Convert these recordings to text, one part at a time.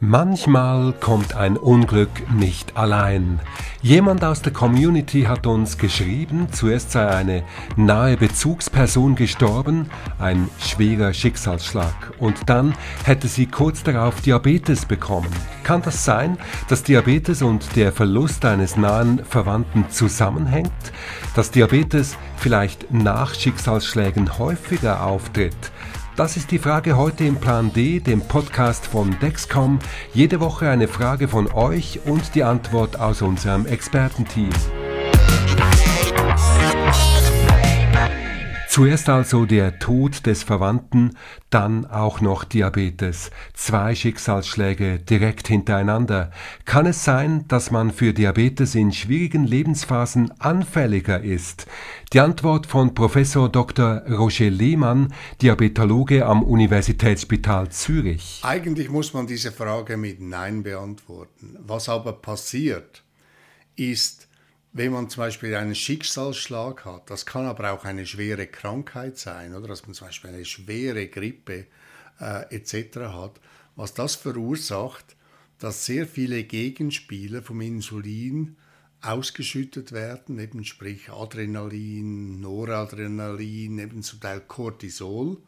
Manchmal kommt ein Unglück nicht allein. Jemand aus der Community hat uns geschrieben, zuerst sei eine nahe Bezugsperson gestorben, ein schwerer Schicksalsschlag, und dann hätte sie kurz darauf Diabetes bekommen. Kann das sein, dass Diabetes und der Verlust eines nahen Verwandten zusammenhängt? Dass Diabetes vielleicht nach Schicksalsschlägen häufiger auftritt? Das ist die Frage heute im Plan D, dem Podcast von Dexcom. Jede Woche eine Frage von euch und die Antwort aus unserem Expertenteam. Zuerst also der Tod des Verwandten, dann auch noch Diabetes. Zwei Schicksalsschläge direkt hintereinander. Kann es sein, dass man für Diabetes in schwierigen Lebensphasen anfälliger ist? Die Antwort von Professor Dr. Roger Lehmann, Diabetologe am Universitätsspital Zürich. Eigentlich muss man diese Frage mit Nein beantworten. Was aber passiert, ist, wenn man zum Beispiel einen Schicksalsschlag hat, das kann aber auch eine schwere Krankheit sein, oder dass man zum Beispiel eine schwere Grippe äh, etc. hat, was das verursacht, dass sehr viele Gegenspieler vom Insulin ausgeschüttet werden, eben sprich Adrenalin, Noradrenalin, eben zum Teil Cortisol.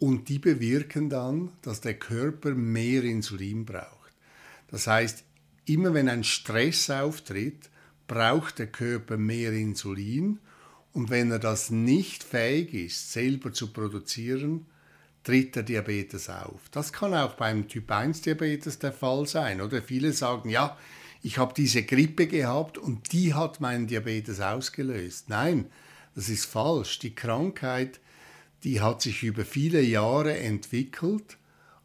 Und die bewirken dann, dass der Körper mehr Insulin braucht. Das heißt, immer wenn ein Stress auftritt, braucht der Körper mehr Insulin und wenn er das nicht fähig ist, selber zu produzieren, tritt der Diabetes auf. Das kann auch beim Typ 1 Diabetes der Fall sein. Oder viele sagen, ja, ich habe diese Grippe gehabt und die hat meinen Diabetes ausgelöst. Nein, das ist falsch. Die Krankheit, die hat sich über viele Jahre entwickelt,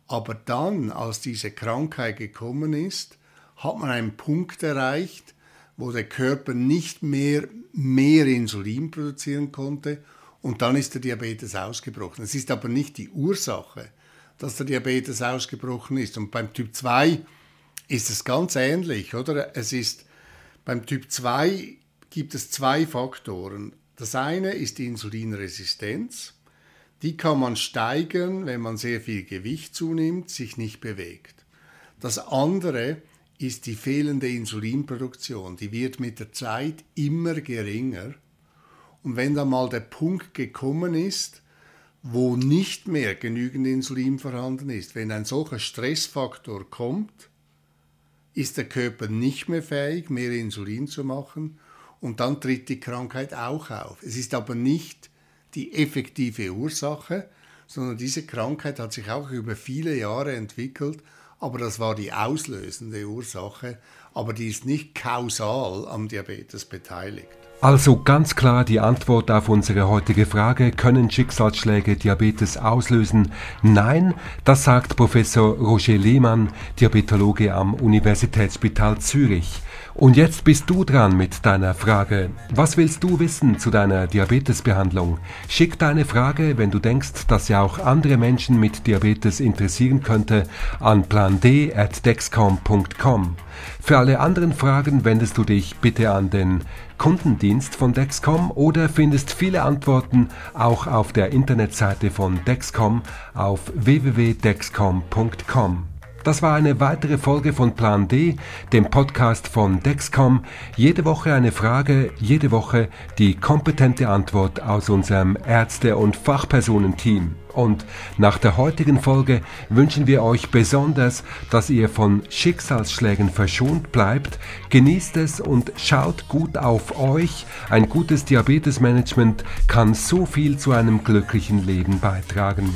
aber dann, als diese Krankheit gekommen ist, hat man einen Punkt erreicht, wo der Körper nicht mehr mehr Insulin produzieren konnte und dann ist der Diabetes ausgebrochen. Es ist aber nicht die Ursache, dass der Diabetes ausgebrochen ist. Und beim Typ 2 ist es ganz ähnlich, oder? Es ist beim Typ 2 gibt es zwei Faktoren. Das eine ist die Insulinresistenz. Die kann man steigern, wenn man sehr viel Gewicht zunimmt, sich nicht bewegt. Das andere ist, die fehlende Insulinproduktion. Die wird mit der Zeit immer geringer. Und wenn dann mal der Punkt gekommen ist, wo nicht mehr genügend Insulin vorhanden ist, wenn ein solcher Stressfaktor kommt, ist der Körper nicht mehr fähig, mehr Insulin zu machen und dann tritt die Krankheit auch auf. Es ist aber nicht die effektive Ursache, sondern diese Krankheit hat sich auch über viele Jahre entwickelt aber das war die auslösende Ursache, aber die ist nicht kausal am Diabetes beteiligt. Also ganz klar die Antwort auf unsere heutige Frage, können Schicksalsschläge Diabetes auslösen? Nein, das sagt Professor Roger Lehmann, Diabetologe am Universitätsspital Zürich. Und jetzt bist du dran mit deiner Frage. Was willst du wissen zu deiner Diabetesbehandlung? Schick deine Frage, wenn du denkst, dass sie auch andere Menschen mit Diabetes interessieren könnte, an pland@dexcom.com. Für alle anderen Fragen wendest du dich bitte an den Kundendienst von Dexcom oder findest viele Antworten auch auf der Internetseite von Dexcom auf www.dexcom.com. Das war eine weitere Folge von Plan D, dem Podcast von Dexcom. Jede Woche eine Frage, jede Woche die kompetente Antwort aus unserem Ärzte- und Fachpersonenteam. Und nach der heutigen Folge wünschen wir euch besonders, dass ihr von Schicksalsschlägen verschont bleibt. Genießt es und schaut gut auf euch. Ein gutes Diabetesmanagement kann so viel zu einem glücklichen Leben beitragen.